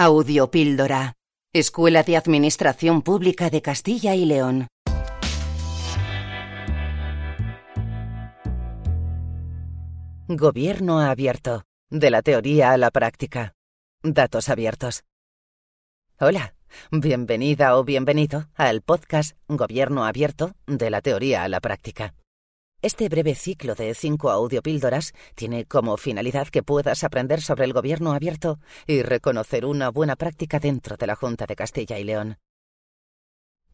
Audiopíldora. Escuela de Administración Pública de Castilla y León. Gobierno abierto. De la teoría a la práctica. Datos abiertos. Hola, bienvenida o bienvenido al podcast Gobierno abierto de la teoría a la práctica. Este breve ciclo de cinco audiopíldoras tiene como finalidad que puedas aprender sobre el gobierno abierto y reconocer una buena práctica dentro de la Junta de Castilla y León.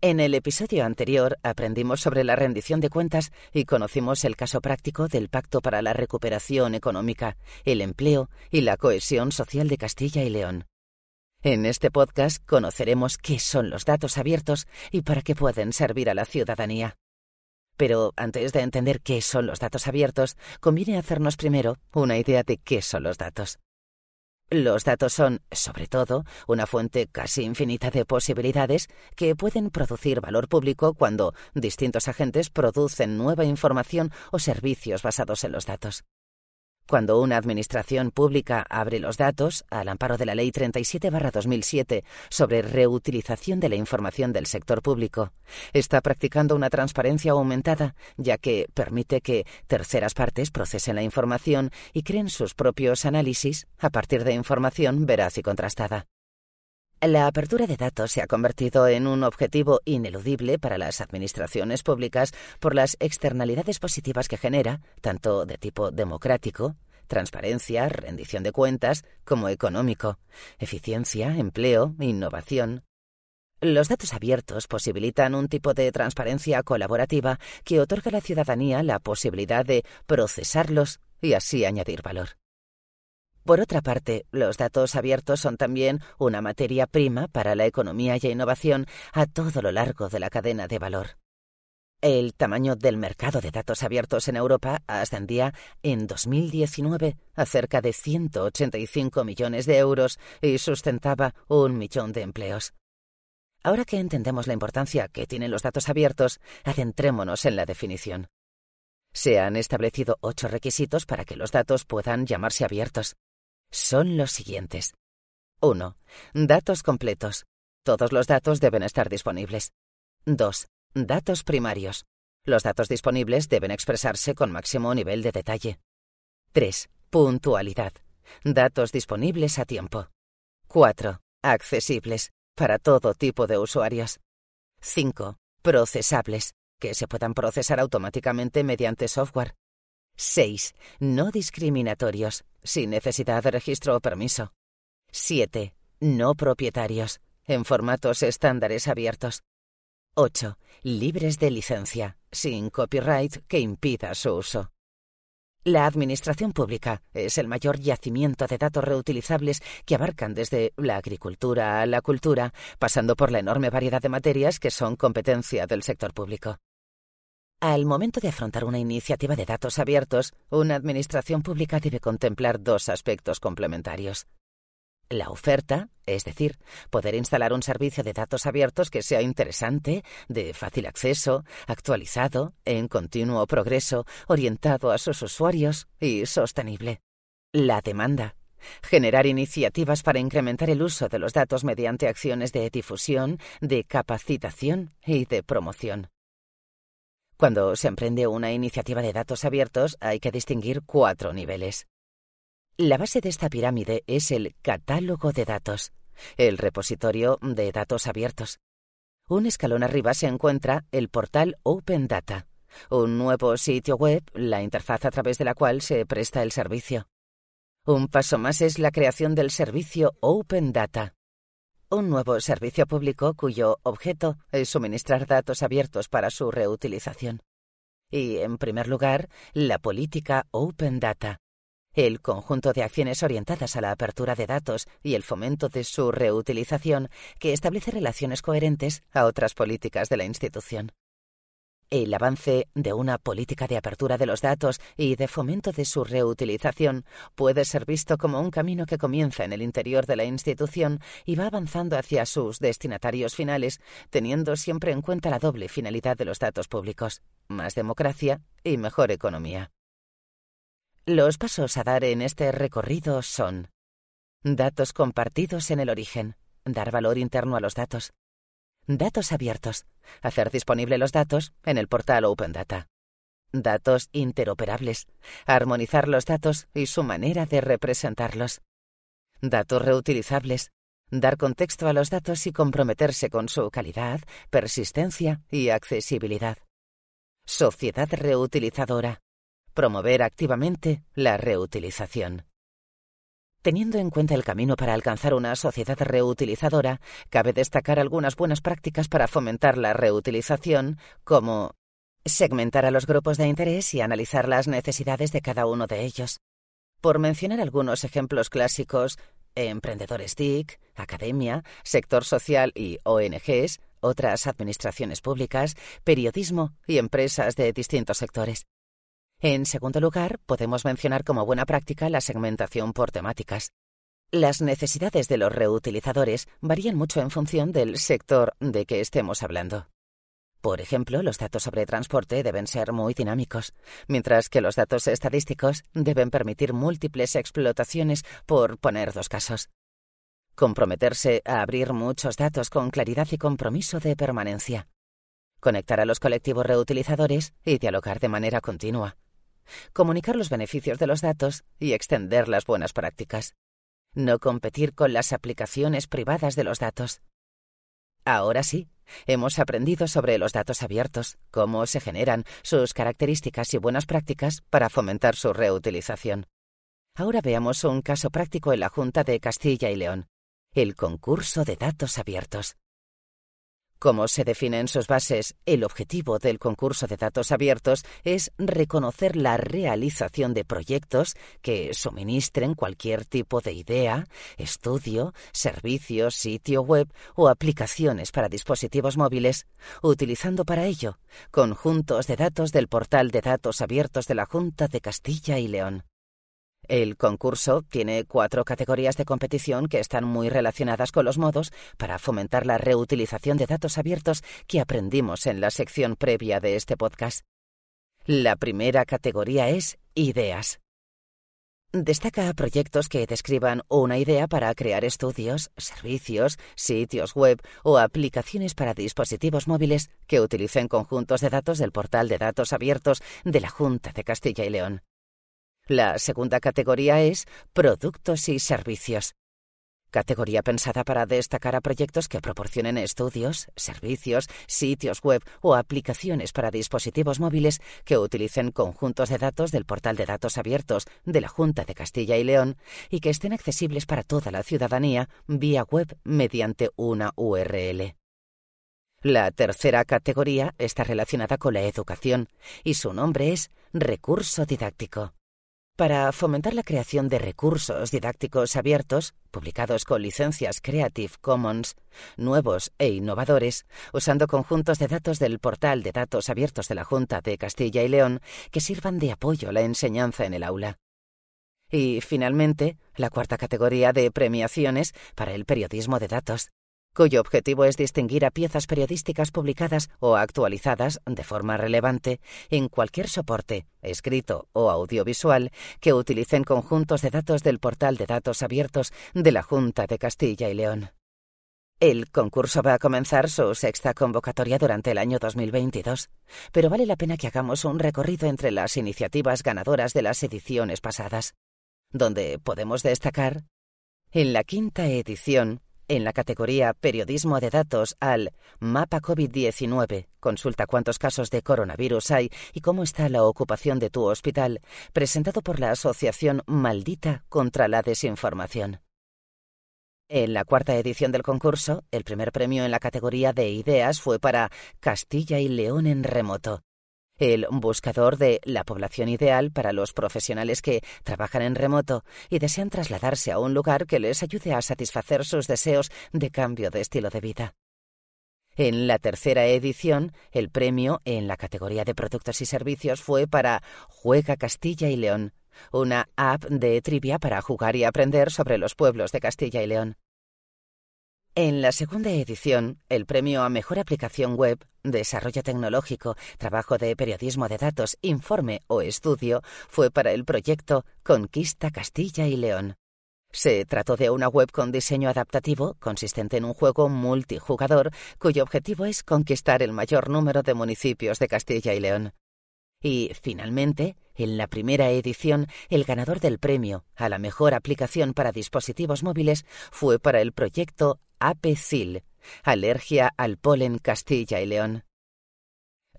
En el episodio anterior aprendimos sobre la rendición de cuentas y conocimos el caso práctico del Pacto para la Recuperación Económica, el Empleo y la Cohesión Social de Castilla y León. En este podcast conoceremos qué son los datos abiertos y para qué pueden servir a la ciudadanía. Pero antes de entender qué son los datos abiertos, conviene hacernos primero una idea de qué son los datos. Los datos son, sobre todo, una fuente casi infinita de posibilidades que pueden producir valor público cuando distintos agentes producen nueva información o servicios basados en los datos. Cuando una administración pública abre los datos, al amparo de la Ley 37-2007 sobre reutilización de la información del sector público, está practicando una transparencia aumentada, ya que permite que terceras partes procesen la información y creen sus propios análisis a partir de información veraz y contrastada. La apertura de datos se ha convertido en un objetivo ineludible para las administraciones públicas por las externalidades positivas que genera, tanto de tipo democrático, transparencia, rendición de cuentas, como económico, eficiencia, empleo, innovación. Los datos abiertos posibilitan un tipo de transparencia colaborativa que otorga a la ciudadanía la posibilidad de procesarlos y así añadir valor. Por otra parte, los datos abiertos son también una materia prima para la economía y innovación a todo lo largo de la cadena de valor. El tamaño del mercado de datos abiertos en Europa ascendía en 2019 a cerca de 185 millones de euros y sustentaba un millón de empleos. Ahora que entendemos la importancia que tienen los datos abiertos, adentrémonos en la definición. Se han establecido ocho requisitos para que los datos puedan llamarse abiertos son los siguientes. 1. Datos completos. Todos los datos deben estar disponibles. 2. Datos primarios. Los datos disponibles deben expresarse con máximo nivel de detalle. 3. Puntualidad. Datos disponibles a tiempo. 4. Accesibles. Para todo tipo de usuarios. 5. Procesables. Que se puedan procesar automáticamente mediante software. 6. No discriminatorios, sin necesidad de registro o permiso. 7. No propietarios, en formatos estándares abiertos. 8. Libres de licencia, sin copyright que impida su uso. La Administración Pública es el mayor yacimiento de datos reutilizables que abarcan desde la agricultura a la cultura, pasando por la enorme variedad de materias que son competencia del sector público. Al momento de afrontar una iniciativa de datos abiertos, una administración pública debe contemplar dos aspectos complementarios. La oferta, es decir, poder instalar un servicio de datos abiertos que sea interesante, de fácil acceso, actualizado, en continuo progreso, orientado a sus usuarios y sostenible. La demanda, generar iniciativas para incrementar el uso de los datos mediante acciones de difusión, de capacitación y de promoción. Cuando se emprende una iniciativa de datos abiertos hay que distinguir cuatro niveles. La base de esta pirámide es el catálogo de datos, el repositorio de datos abiertos. Un escalón arriba se encuentra el portal Open Data, un nuevo sitio web, la interfaz a través de la cual se presta el servicio. Un paso más es la creación del servicio Open Data, un nuevo servicio público cuyo objeto es suministrar datos abiertos para su reutilización. Y, en primer lugar, la política Open Data, el conjunto de acciones orientadas a la apertura de datos y el fomento de su reutilización que establece relaciones coherentes a otras políticas de la institución. El avance de una política de apertura de los datos y de fomento de su reutilización puede ser visto como un camino que comienza en el interior de la institución y va avanzando hacia sus destinatarios finales, teniendo siempre en cuenta la doble finalidad de los datos públicos, más democracia y mejor economía. Los pasos a dar en este recorrido son Datos compartidos en el origen. Dar valor interno a los datos. Datos abiertos. Hacer disponible los datos en el portal Open Data. Datos interoperables. Armonizar los datos y su manera de representarlos. Datos reutilizables. Dar contexto a los datos y comprometerse con su calidad, persistencia y accesibilidad. Sociedad reutilizadora. Promover activamente la reutilización. Teniendo en cuenta el camino para alcanzar una sociedad reutilizadora, cabe destacar algunas buenas prácticas para fomentar la reutilización, como segmentar a los grupos de interés y analizar las necesidades de cada uno de ellos. Por mencionar algunos ejemplos clásicos, emprendedores TIC, academia, sector social y ONGs, otras administraciones públicas, periodismo y empresas de distintos sectores. En segundo lugar, podemos mencionar como buena práctica la segmentación por temáticas. Las necesidades de los reutilizadores varían mucho en función del sector de que estemos hablando. Por ejemplo, los datos sobre transporte deben ser muy dinámicos, mientras que los datos estadísticos deben permitir múltiples explotaciones, por poner dos casos. Comprometerse a abrir muchos datos con claridad y compromiso de permanencia. Conectar a los colectivos reutilizadores y dialogar de manera continua comunicar los beneficios de los datos y extender las buenas prácticas. No competir con las aplicaciones privadas de los datos. Ahora sí, hemos aprendido sobre los datos abiertos, cómo se generan, sus características y buenas prácticas para fomentar su reutilización. Ahora veamos un caso práctico en la Junta de Castilla y León, el concurso de datos abiertos. Como se define en sus bases, el objetivo del concurso de datos abiertos es reconocer la realización de proyectos que suministren cualquier tipo de idea, estudio, servicio, sitio web o aplicaciones para dispositivos móviles, utilizando para ello conjuntos de datos del portal de datos abiertos de la Junta de Castilla y León. El concurso tiene cuatro categorías de competición que están muy relacionadas con los modos para fomentar la reutilización de datos abiertos que aprendimos en la sección previa de este podcast. La primera categoría es ideas. Destaca proyectos que describan una idea para crear estudios, servicios, sitios web o aplicaciones para dispositivos móviles que utilicen conjuntos de datos del portal de datos abiertos de la Junta de Castilla y León. La segunda categoría es productos y servicios. Categoría pensada para destacar a proyectos que proporcionen estudios, servicios, sitios web o aplicaciones para dispositivos móviles que utilicen conjuntos de datos del portal de datos abiertos de la Junta de Castilla y León y que estén accesibles para toda la ciudadanía vía web mediante una URL. La tercera categoría está relacionada con la educación y su nombre es recurso didáctico para fomentar la creación de recursos didácticos abiertos, publicados con licencias Creative Commons, nuevos e innovadores, usando conjuntos de datos del portal de datos abiertos de la Junta de Castilla y León que sirvan de apoyo a la enseñanza en el aula. Y, finalmente, la cuarta categoría de premiaciones para el periodismo de datos, cuyo objetivo es distinguir a piezas periodísticas publicadas o actualizadas de forma relevante en cualquier soporte, escrito o audiovisual, que utilicen conjuntos de datos del portal de datos abiertos de la Junta de Castilla y León. El concurso va a comenzar su sexta convocatoria durante el año 2022, pero vale la pena que hagamos un recorrido entre las iniciativas ganadoras de las ediciones pasadas, donde podemos destacar en la quinta edición en la categoría Periodismo de datos al Mapa COVID-19, consulta cuántos casos de coronavirus hay y cómo está la ocupación de tu hospital, presentado por la Asociación Maldita contra la Desinformación. En la cuarta edición del concurso, el primer premio en la categoría de ideas fue para Castilla y León en remoto, el buscador de la población ideal para los profesionales que trabajan en remoto y desean trasladarse a un lugar que les ayude a satisfacer sus deseos de cambio de estilo de vida. En la tercera edición, el premio en la categoría de productos y servicios fue para Juega Castilla y León, una app de trivia para jugar y aprender sobre los pueblos de Castilla y León. En la segunda edición, el premio a Mejor Aplicación Web, Desarrollo Tecnológico, Trabajo de Periodismo de Datos, Informe o Estudio fue para el proyecto Conquista Castilla y León. Se trató de una web con diseño adaptativo, consistente en un juego multijugador, cuyo objetivo es conquistar el mayor número de municipios de Castilla y León. Y, finalmente, en la primera edición, el ganador del premio a la mejor aplicación para dispositivos móviles fue para el proyecto APCIL, Alergia al Polen Castilla y León.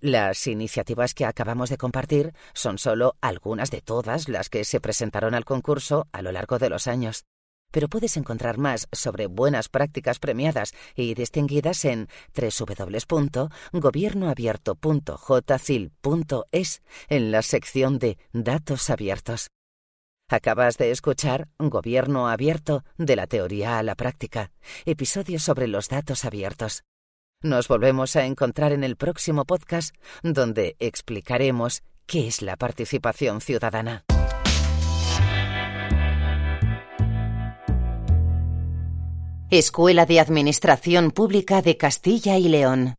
Las iniciativas que acabamos de compartir son solo algunas de todas las que se presentaron al concurso a lo largo de los años. Pero puedes encontrar más sobre buenas prácticas premiadas y distinguidas en www.gobiernoabierto.jcil.es en la sección de Datos Abiertos. Acabas de escuchar Gobierno Abierto de la teoría a la práctica, episodio sobre los datos abiertos. Nos volvemos a encontrar en el próximo podcast donde explicaremos qué es la participación ciudadana. Escuela de Administración Pública de Castilla y León.